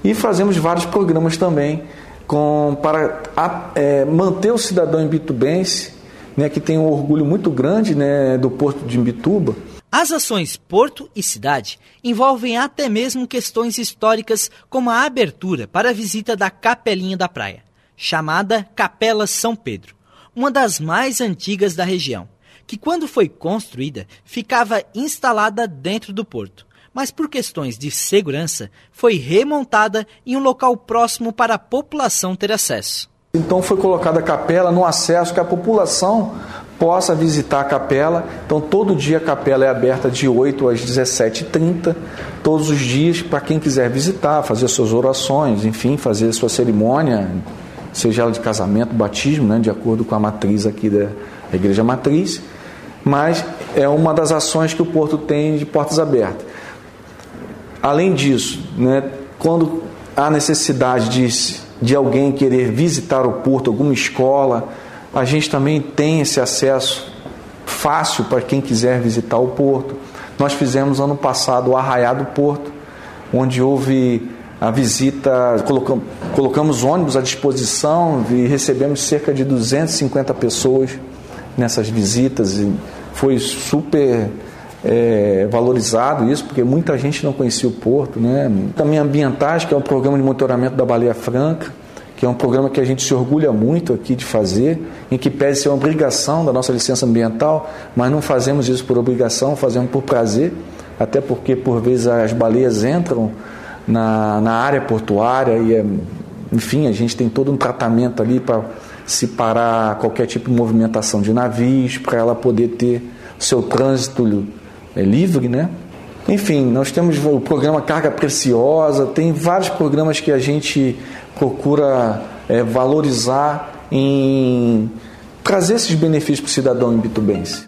E fazemos vários programas também com, para a, é, manter o cidadão imbitubense, né, que tem um orgulho muito grande né, do porto de Imbituba. As ações Porto e Cidade envolvem até mesmo questões históricas, como a abertura para a visita da Capelinha da Praia chamada Capela São Pedro, uma das mais antigas da região, que quando foi construída ficava instalada dentro do porto, mas por questões de segurança foi remontada em um local próximo para a população ter acesso. Então foi colocada a capela no acesso que a população possa visitar a capela. Então todo dia a capela é aberta de 8 às 17h30, todos os dias para quem quiser visitar, fazer suas orações, enfim, fazer sua cerimônia seja ela de casamento, batismo, né, de acordo com a matriz aqui da Igreja Matriz, mas é uma das ações que o Porto tem de portas abertas. Além disso, né, quando há necessidade de, de alguém querer visitar o Porto, alguma escola, a gente também tem esse acesso fácil para quem quiser visitar o Porto. Nós fizemos ano passado o Arraiá do Porto, onde houve a visita, colocamos, colocamos ônibus à disposição e recebemos cerca de 250 pessoas nessas visitas e foi super é, valorizado isso, porque muita gente não conhecia o Porto. Né? Também Ambientais, que é um programa de monitoramento da Baleia Franca, que é um programa que a gente se orgulha muito aqui de fazer, em que pede ser uma obrigação da nossa licença ambiental, mas não fazemos isso por obrigação, fazemos por prazer, até porque por vezes as baleias entram na, na área portuária e, é, enfim, a gente tem todo um tratamento ali para separar qualquer tipo de movimentação de navios, para ela poder ter seu trânsito é, livre, né? Enfim, nós temos o programa Carga Preciosa, tem vários programas que a gente procura é, valorizar em trazer esses benefícios para o cidadão imbitubense.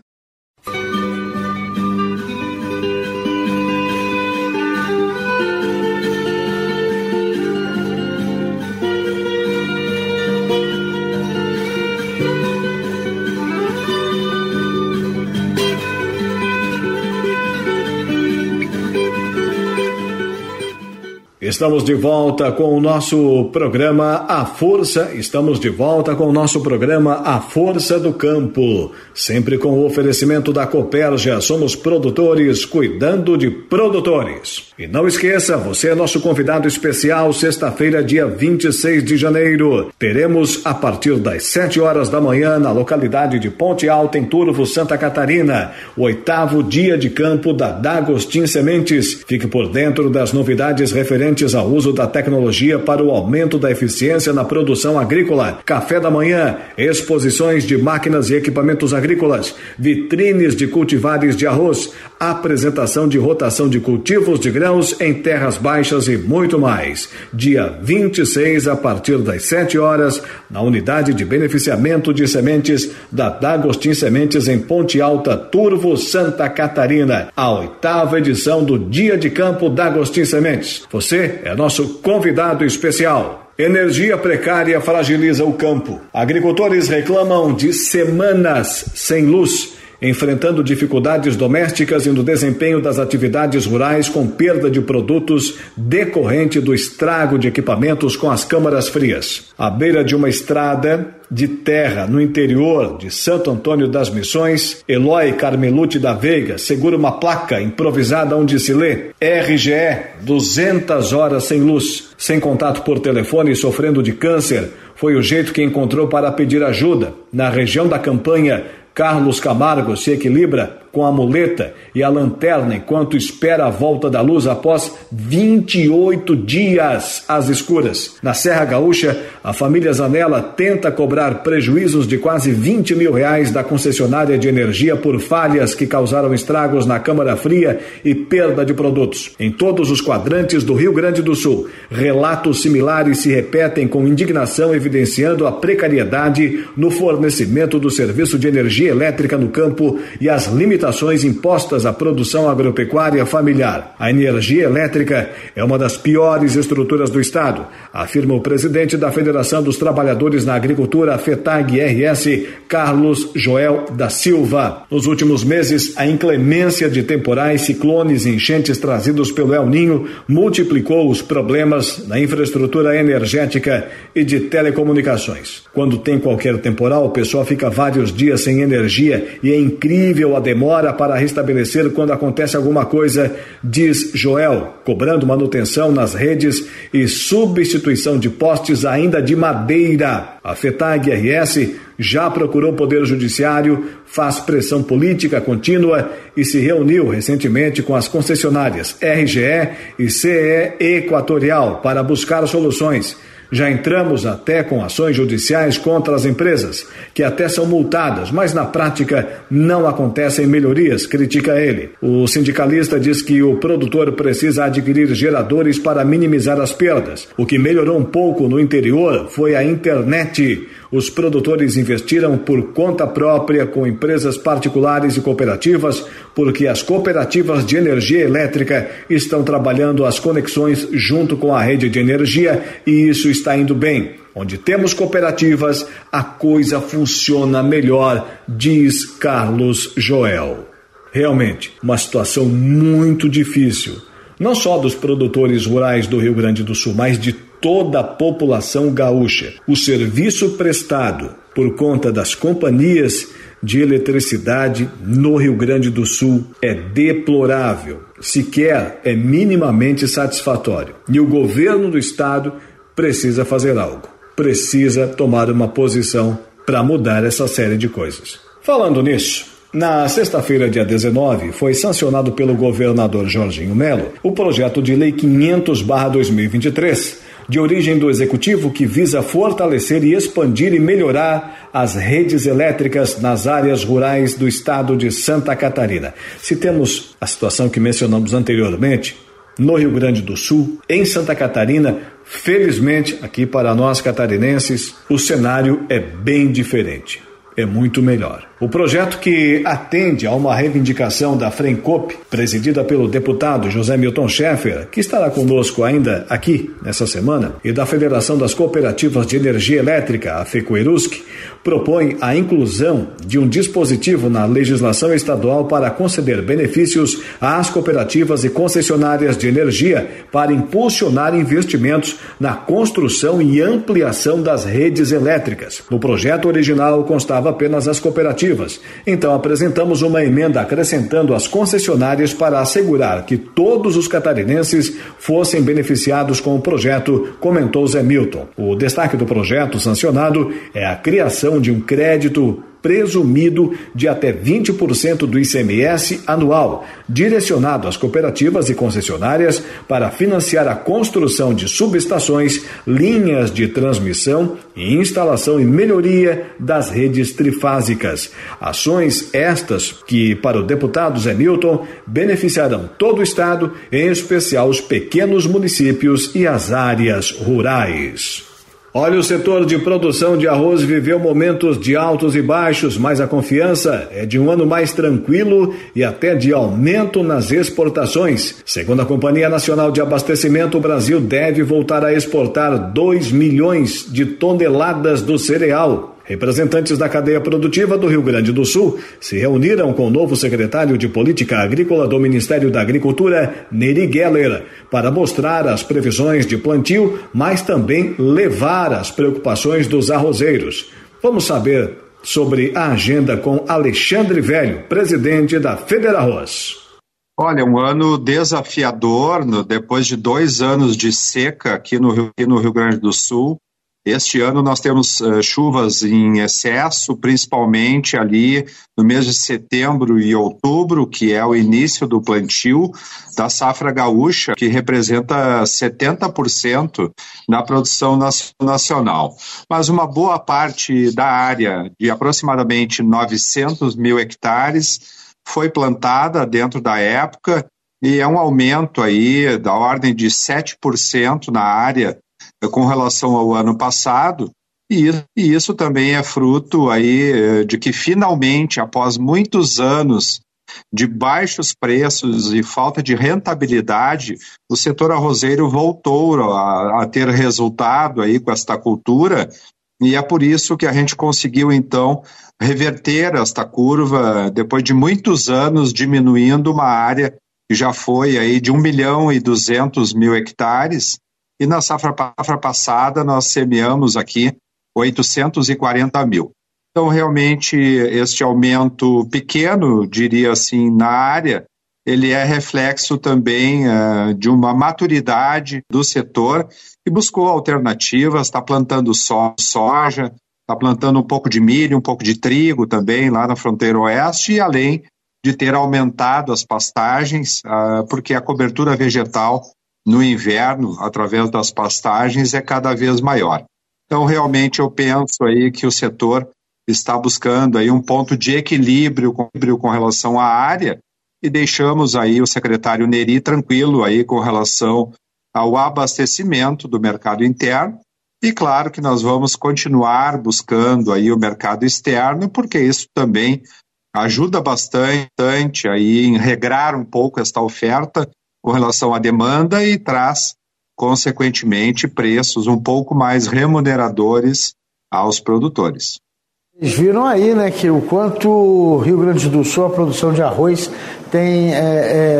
Estamos de volta com o nosso programa A Força. Estamos de volta com o nosso programa A Força do Campo. Sempre com o oferecimento da Copérgia. Somos produtores cuidando de produtores. E não esqueça, você é nosso convidado especial sexta-feira, dia 26 de janeiro. Teremos a partir das 7 horas da manhã na localidade de Ponte Alta, em Turvo, Santa Catarina, o oitavo dia de campo da Dagostin Sementes. Fique por dentro das novidades referentes ao uso da tecnologia para o aumento da eficiência na produção agrícola. Café da manhã, exposições de máquinas e equipamentos agrícolas, vitrines de cultivares de arroz, apresentação de rotação de cultivos de grãos em terras baixas e muito mais. Dia 26, a partir das 7 horas, na unidade de beneficiamento de sementes da D'Agostin Sementes em Ponte Alta, Turvo, Santa Catarina. A oitava edição do Dia de Campo D'Agostin Sementes. Você é nosso convidado especial. Energia precária fragiliza o campo. Agricultores reclamam de semanas sem luz enfrentando dificuldades domésticas e no desempenho das atividades rurais com perda de produtos decorrente do estrago de equipamentos com as câmaras frias. À beira de uma estrada de terra no interior de Santo Antônio das Missões, Eloy Carmelute da Veiga segura uma placa improvisada onde se lê RGE 200 horas sem luz, sem contato por telefone e sofrendo de câncer. Foi o jeito que encontrou para pedir ajuda. Na região da campanha Carlos Camargo se equilibra com a muleta e a lanterna enquanto espera a volta da luz após 28 dias às escuras. Na Serra Gaúcha, a família Zanella tenta cobrar prejuízos de quase 20 mil reais da concessionária de energia por falhas que causaram estragos na câmara fria e perda de produtos. Em todos os quadrantes do Rio Grande do Sul, relatos similares se repetem com indignação evidenciando a precariedade no fornecimento do serviço de energia elétrica no campo e as limitações limitações impostas à produção agropecuária familiar. A energia elétrica é uma das piores estruturas do Estado, afirma o presidente da Federação dos Trabalhadores na Agricultura, FETAG-RS, Carlos Joel da Silva. Nos últimos meses, a inclemência de temporais, ciclones e enchentes trazidos pelo El Ninho multiplicou os problemas na infraestrutura energética e de telecomunicações. Quando tem qualquer temporal, o pessoal fica vários dias sem energia e é incrível a demora demora para restabelecer quando acontece alguma coisa, diz Joel, cobrando manutenção nas redes e substituição de postes ainda de madeira. A FETAG RS já procurou o Poder Judiciário, faz pressão política contínua e se reuniu recentemente com as concessionárias RGE e CE Equatorial para buscar soluções. Já entramos até com ações judiciais contra as empresas, que até são multadas, mas na prática não acontecem melhorias, critica ele. O sindicalista diz que o produtor precisa adquirir geradores para minimizar as perdas. O que melhorou um pouco no interior foi a internet. Os produtores investiram por conta própria com empresas particulares e cooperativas, porque as cooperativas de energia elétrica estão trabalhando as conexões junto com a rede de energia e isso está indo bem. Onde temos cooperativas, a coisa funciona melhor, diz Carlos Joel. Realmente, uma situação muito difícil, não só dos produtores rurais do Rio Grande do Sul, mas de toda a população gaúcha. O serviço prestado por conta das companhias de eletricidade no Rio Grande do Sul é deplorável, sequer é minimamente satisfatório. E o governo do estado precisa fazer algo, precisa tomar uma posição para mudar essa série de coisas. Falando nisso, na sexta-feira, dia 19, foi sancionado pelo governador Jorginho Melo o projeto de lei 500/2023 de origem do executivo que visa fortalecer e expandir e melhorar as redes elétricas nas áreas rurais do estado de Santa Catarina. Se temos a situação que mencionamos anteriormente, no Rio Grande do Sul, em Santa Catarina, felizmente, aqui para nós catarinenses, o cenário é bem diferente. É muito melhor. O projeto que atende a uma reivindicação da Frencop, presidida pelo deputado José Milton Schaeffer, que estará conosco ainda aqui nessa semana, e da Federação das Cooperativas de Energia Elétrica, a FECOERUSC, propõe a inclusão de um dispositivo na legislação estadual para conceder benefícios às cooperativas e concessionárias de energia para impulsionar investimentos na construção e ampliação das redes elétricas. No projeto original constava apenas as cooperativas então apresentamos uma emenda acrescentando as concessionárias para assegurar que todos os catarinenses fossem beneficiados com o projeto, comentou Zé Milton. O destaque do projeto sancionado é a criação de um crédito presumido de até 20% do ICMS anual, direcionado às cooperativas e concessionárias para financiar a construção de subestações, linhas de transmissão e instalação e melhoria das redes trifásicas. Ações estas que, para o deputado Zé Milton, beneficiarão todo o Estado, em especial os pequenos municípios e as áreas rurais. Olha, o setor de produção de arroz viveu momentos de altos e baixos, mas a confiança é de um ano mais tranquilo e até de aumento nas exportações. Segundo a Companhia Nacional de Abastecimento, o Brasil deve voltar a exportar 2 milhões de toneladas do cereal. Representantes da cadeia produtiva do Rio Grande do Sul se reuniram com o novo secretário de Política Agrícola do Ministério da Agricultura, Neri Geller, para mostrar as previsões de plantio, mas também levar as preocupações dos arrozeiros. Vamos saber sobre a agenda com Alexandre Velho, presidente da Federarroz. Olha, um ano desafiador, depois de dois anos de seca aqui no Rio, aqui no Rio Grande do Sul. Este ano nós temos uh, chuvas em excesso, principalmente ali no mês de setembro e outubro, que é o início do plantio da safra gaúcha, que representa 70% da produção nacional. Mas uma boa parte da área, de aproximadamente 900 mil hectares, foi plantada dentro da época e é um aumento aí da ordem de 7% na área com relação ao ano passado, e, isso também é fruto aí eh, de que finalmente, após muitos anos de baixos preços e falta de rentabilidade, o setor arrozeiro voltou a, a, ter resultado aí com esta cultura e é por isso que a gente conseguiu então reverter esta curva depois de muitos anos diminuindo uma área que já foi aí de 1 milhão e 200 mil hectares e na safra, safra passada nós semeamos aqui 840 mil. Então, realmente, este aumento pequeno, diria assim, na área, ele é reflexo também uh, de uma maturidade do setor que buscou alternativas, está plantando so soja, está plantando um pouco de milho, um pouco de trigo também lá na fronteira oeste, e além de ter aumentado as pastagens, uh, porque a cobertura vegetal no inverno, através das pastagens, é cada vez maior. Então, realmente, eu penso aí que o setor está buscando aí um ponto de equilíbrio com relação à área e deixamos aí o secretário Neri tranquilo aí com relação ao abastecimento do mercado interno e claro que nós vamos continuar buscando aí o mercado externo porque isso também ajuda bastante aí em regrar um pouco esta oferta com relação à demanda e traz, consequentemente, preços um pouco mais remuneradores aos produtores. Vocês viram aí, né, que o quanto o Rio Grande do Sul, a produção de arroz tem, é,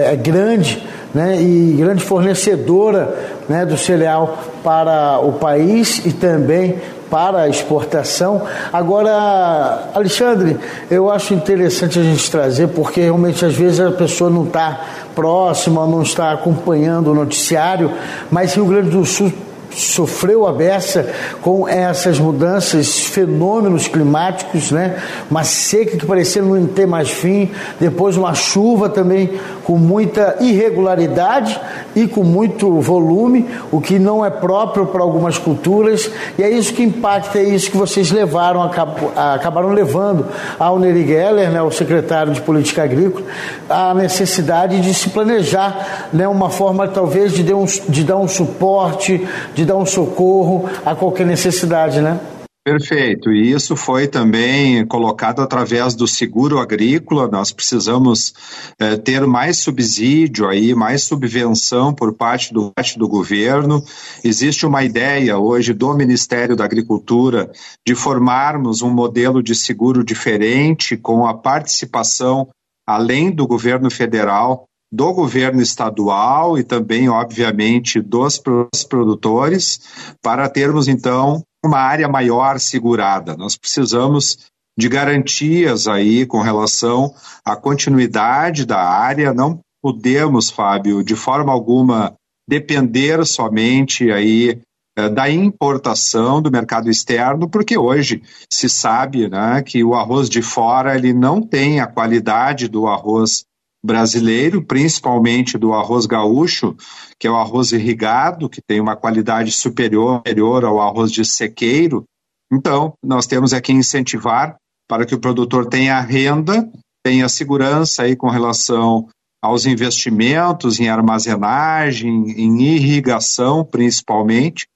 é, é grande, né, e grande fornecedora né, do cereal para o país e também para exportação. Agora, Alexandre, eu acho interessante a gente trazer, porque realmente às vezes a pessoa não está próxima, não está acompanhando o noticiário, mas Rio Grande do Sul sofreu a beça com essas mudanças, fenômenos climáticos, né? Uma seca que parecia não ter mais fim, depois uma chuva também com muita irregularidade e com muito volume, o que não é próprio para algumas culturas, e é isso que impacta, é isso que vocês levaram, acabaram levando ao Neri Geller, né, o secretário de Política Agrícola, a necessidade de se planejar, né, uma forma talvez de, um, de dar um suporte, de dar um socorro a qualquer necessidade, né? Perfeito, e isso foi também colocado através do seguro agrícola. Nós precisamos é, ter mais subsídio aí, mais subvenção por parte do, parte do governo. Existe uma ideia hoje do Ministério da Agricultura de formarmos um modelo de seguro diferente com a participação, além do governo federal, do governo estadual e também, obviamente, dos produtores, para termos então uma área maior segurada. Nós precisamos de garantias aí com relação à continuidade da área. Não podemos, Fábio, de forma alguma depender somente aí eh, da importação do mercado externo, porque hoje se sabe né, que o arroz de fora ele não tem a qualidade do arroz brasileiro, principalmente do arroz gaúcho, que é o arroz irrigado, que tem uma qualidade superior, ao arroz de sequeiro. Então, nós temos aqui incentivar para que o produtor tenha renda, tenha segurança aí com relação aos investimentos em armazenagem, em irrigação, principalmente,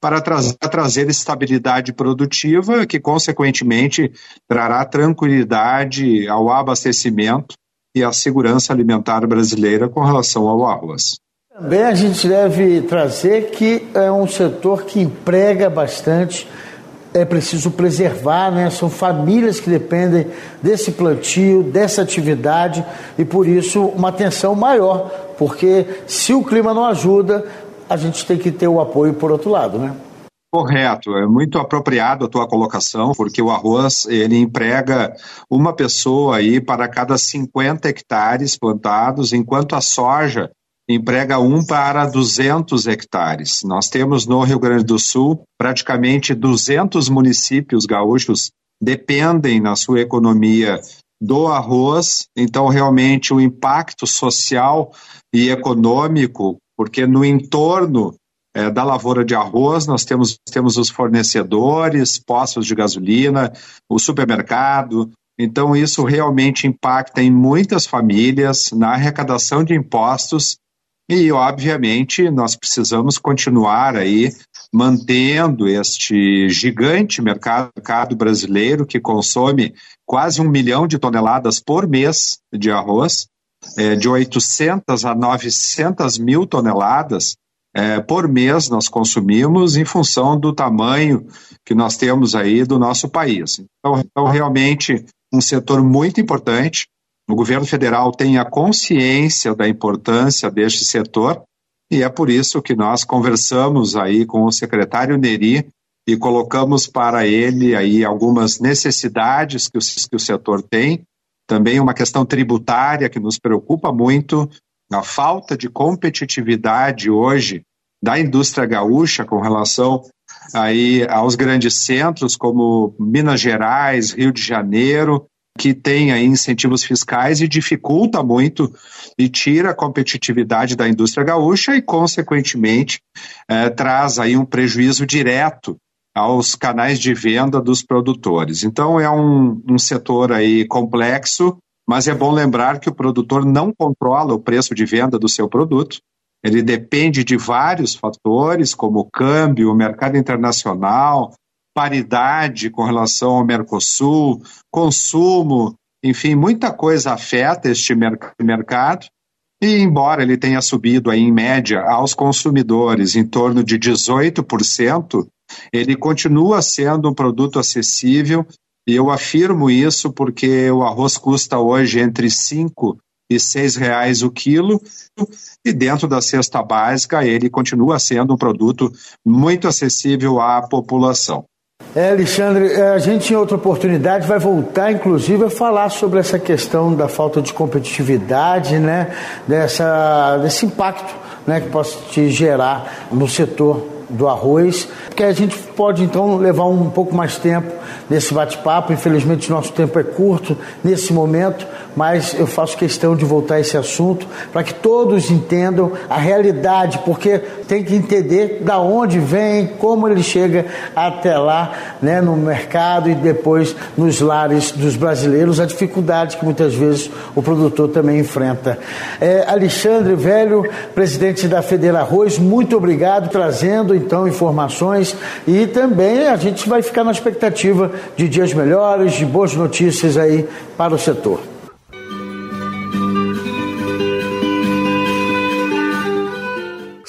para trazer, trazer estabilidade produtiva, que consequentemente trará tranquilidade ao abastecimento e a segurança alimentar brasileira com relação ao arroz. Também a gente deve trazer que é um setor que emprega bastante, é preciso preservar, né? São famílias que dependem desse plantio, dessa atividade e por isso uma atenção maior, porque se o clima não ajuda, a gente tem que ter o apoio por outro lado, né? Correto, é muito apropriado a tua colocação, porque o arroz ele emprega uma pessoa aí para cada 50 hectares plantados, enquanto a soja emprega um para 200 hectares. Nós temos no Rio Grande do Sul praticamente 200 municípios gaúchos dependem na sua economia do arroz, então realmente o impacto social e econômico, porque no entorno é, da lavoura de arroz, nós temos, temos os fornecedores, postos de gasolina, o supermercado. Então, isso realmente impacta em muitas famílias, na arrecadação de impostos, e, obviamente, nós precisamos continuar aí mantendo este gigante mercado, mercado brasileiro que consome quase um milhão de toneladas por mês de arroz, é, de 800 a 900 mil toneladas é, por mês nós consumimos em função do tamanho que nós temos aí do nosso país. Então, então, realmente, um setor muito importante. O governo federal tem a consciência da importância deste setor e é por isso que nós conversamos aí com o secretário Neri e colocamos para ele aí algumas necessidades que o, que o setor tem, também uma questão tributária que nos preocupa muito, a falta de competitividade hoje da indústria gaúcha com relação aí aos grandes centros como Minas Gerais, Rio de Janeiro, que tem aí incentivos fiscais e dificulta muito e tira a competitividade da indústria gaúcha e, consequentemente, eh, traz aí um prejuízo direto aos canais de venda dos produtores. Então é um, um setor aí complexo, mas é bom lembrar que o produtor não controla o preço de venda do seu produto. Ele depende de vários fatores, como o câmbio, o mercado internacional, paridade com relação ao Mercosul, consumo, enfim, muita coisa afeta este mercado. E embora ele tenha subido aí, em média aos consumidores em torno de 18%, ele continua sendo um produto acessível e eu afirmo isso porque o arroz custa hoje entre 5 e seis reais o quilo e dentro da cesta básica ele continua sendo um produto muito acessível à população. É, Alexandre, é, a gente em outra oportunidade vai voltar, inclusive, a falar sobre essa questão da falta de competitividade, né, dessa, desse impacto né, que possa te gerar no setor do arroz, que a gente pode então levar um pouco mais tempo nesse bate-papo. Infelizmente, nosso tempo é curto nesse momento, mas eu faço questão de voltar a esse assunto para que todos entendam a realidade, porque tem que entender da onde vem, como ele chega até lá, né, no mercado e depois nos lares dos brasileiros, a dificuldade que muitas vezes o produtor também enfrenta. É, Alexandre Velho, presidente da Federa Arroz, muito obrigado, trazendo então informações e também a gente vai ficar na expectativa de dias melhores, de boas notícias aí para o setor.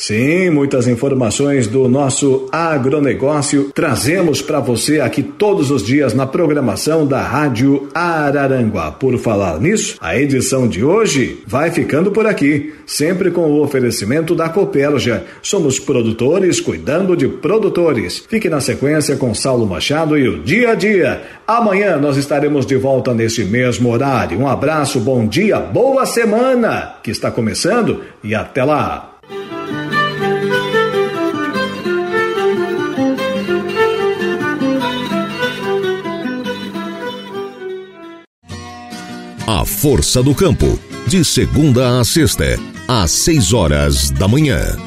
Sim, muitas informações do nosso agronegócio trazemos para você aqui todos os dias na programação da Rádio Araranguá. Por falar nisso, a edição de hoje vai ficando por aqui, sempre com o oferecimento da Copelja. Somos produtores cuidando de produtores. Fique na sequência com Saulo Machado e o dia a dia. Amanhã nós estaremos de volta nesse mesmo horário. Um abraço, bom dia, boa semana que está começando e até lá. A Força do Campo, de segunda a sexta, às seis horas da manhã.